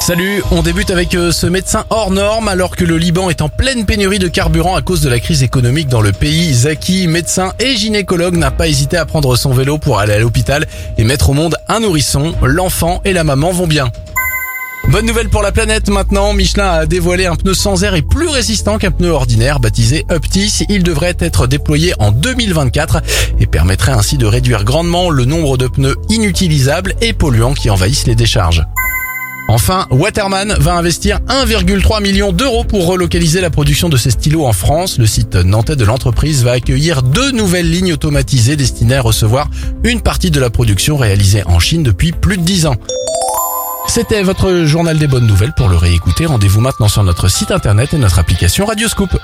Salut, on débute avec euh, ce médecin hors norme alors que le Liban est en pleine pénurie de carburant à cause de la crise économique dans le pays. Zaki, médecin et gynécologue, n'a pas hésité à prendre son vélo pour aller à l'hôpital et mettre au monde un nourrisson. L'enfant et la maman vont bien. Bonne nouvelle pour la planète maintenant, Michelin a dévoilé un pneu sans air et plus résistant qu'un pneu ordinaire baptisé Uptis. Il devrait être déployé en 2024 et permettrait ainsi de réduire grandement le nombre de pneus inutilisables et polluants qui envahissent les décharges. Enfin, Waterman va investir 1,3 million d'euros pour relocaliser la production de ses stylos en France. Le site nantais de l'entreprise va accueillir deux nouvelles lignes automatisées destinées à recevoir une partie de la production réalisée en Chine depuis plus de 10 ans. C'était votre journal des bonnes nouvelles. Pour le réécouter, rendez-vous maintenant sur notre site internet et notre application Radioscoop.